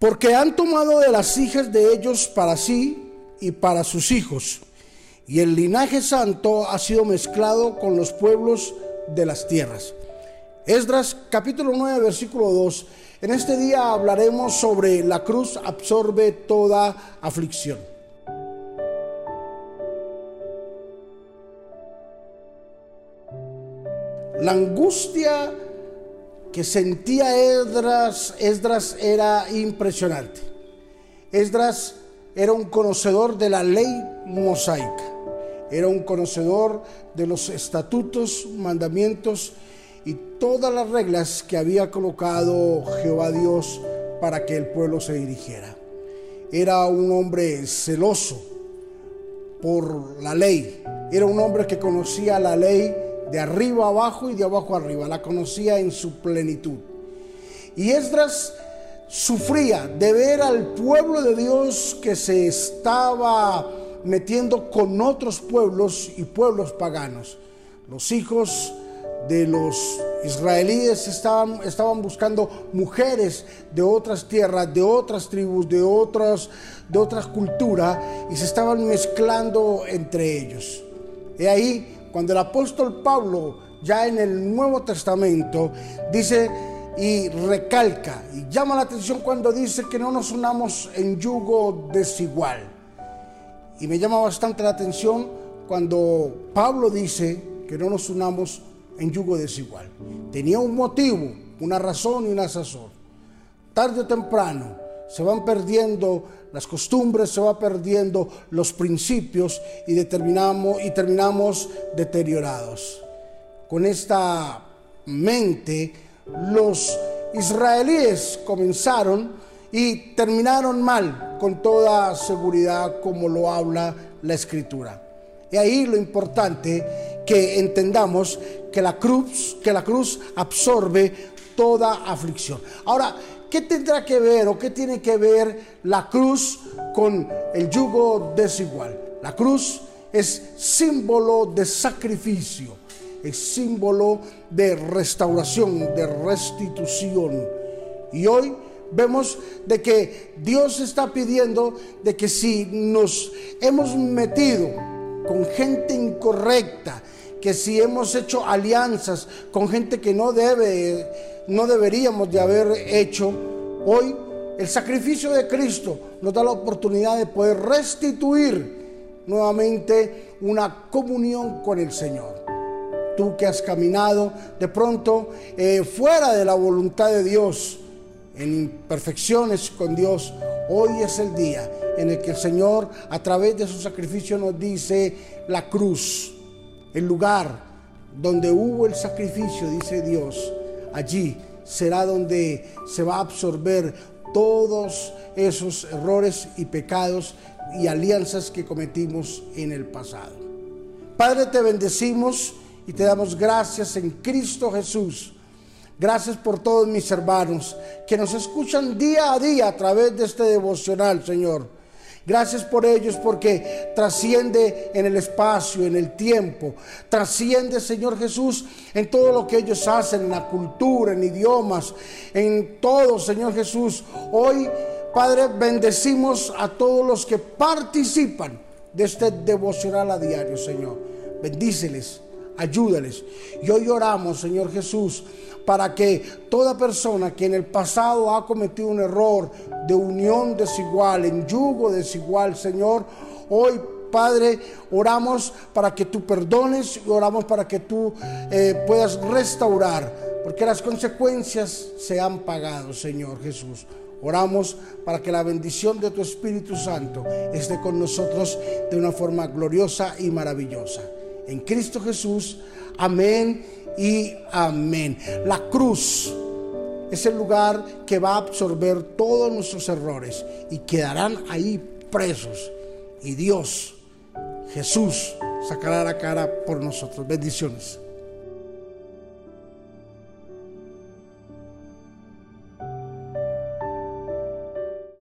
porque han tomado de las hijas de ellos para sí y para sus hijos, y el linaje santo ha sido mezclado con los pueblos de las tierras. Esdras capítulo 9 versículo 2. En este día hablaremos sobre la cruz absorbe toda aflicción. La angustia que sentía Esdras, Esdras era impresionante. Esdras era un conocedor de la ley mosaica, era un conocedor de los estatutos, mandamientos y todas las reglas que había colocado Jehová Dios para que el pueblo se dirigiera. Era un hombre celoso por la ley, era un hombre que conocía la ley de arriba abajo y de abajo arriba, la conocía en su plenitud. Y Esdras sufría de ver al pueblo de Dios que se estaba metiendo con otros pueblos y pueblos paganos. Los hijos de los israelíes estaban, estaban buscando mujeres de otras tierras, de otras tribus, de otras, de otras culturas y se estaban mezclando entre ellos. Y ahí cuando el apóstol Pablo, ya en el Nuevo Testamento, dice y recalca y llama la atención cuando dice que no nos unamos en yugo desigual. Y me llama bastante la atención cuando Pablo dice que no nos unamos en yugo desigual. Tenía un motivo, una razón y una sazón. Tarde o temprano se van perdiendo las costumbres, se va perdiendo los principios y, determinamos, y terminamos deteriorados. Con esta mente, los israelíes comenzaron y terminaron mal, con toda seguridad, como lo habla la escritura. Y ahí lo importante que entendamos que la cruz, que la cruz absorbe toda aflicción. Ahora, ¿Qué tendrá que ver o qué tiene que ver la cruz con el yugo desigual? La cruz es símbolo de sacrificio, es símbolo de restauración, de restitución. Y hoy vemos de que Dios está pidiendo de que si nos hemos metido con gente incorrecta, que si hemos hecho alianzas con gente que no debe, no deberíamos de haber hecho, hoy el sacrificio de Cristo nos da la oportunidad de poder restituir nuevamente una comunión con el Señor. Tú que has caminado de pronto eh, fuera de la voluntad de Dios, en imperfecciones con Dios, hoy es el día en el que el Señor a través de su sacrificio nos dice la cruz el lugar donde hubo el sacrificio, dice Dios, allí será donde se va a absorber todos esos errores y pecados y alianzas que cometimos en el pasado. Padre, te bendecimos y te damos gracias en Cristo Jesús. Gracias por todos mis hermanos que nos escuchan día a día a través de este devocional, Señor. Gracias por ellos porque trasciende en el espacio, en el tiempo. Trasciende, Señor Jesús, en todo lo que ellos hacen, en la cultura, en idiomas, en todo, Señor Jesús. Hoy, Padre, bendecimos a todos los que participan de este devocional a diario, Señor. Bendíceles, ayúdales. Y hoy oramos, Señor Jesús para que toda persona que en el pasado ha cometido un error de unión desigual, en yugo desigual, Señor, hoy Padre, oramos para que tú perdones y oramos para que tú eh, puedas restaurar, porque las consecuencias se han pagado, Señor Jesús. Oramos para que la bendición de tu Espíritu Santo esté con nosotros de una forma gloriosa y maravillosa. En Cristo Jesús, amén y amén. La cruz es el lugar que va a absorber todos nuestros errores y quedarán ahí presos. Y Dios, Jesús, sacará la cara por nosotros. Bendiciones.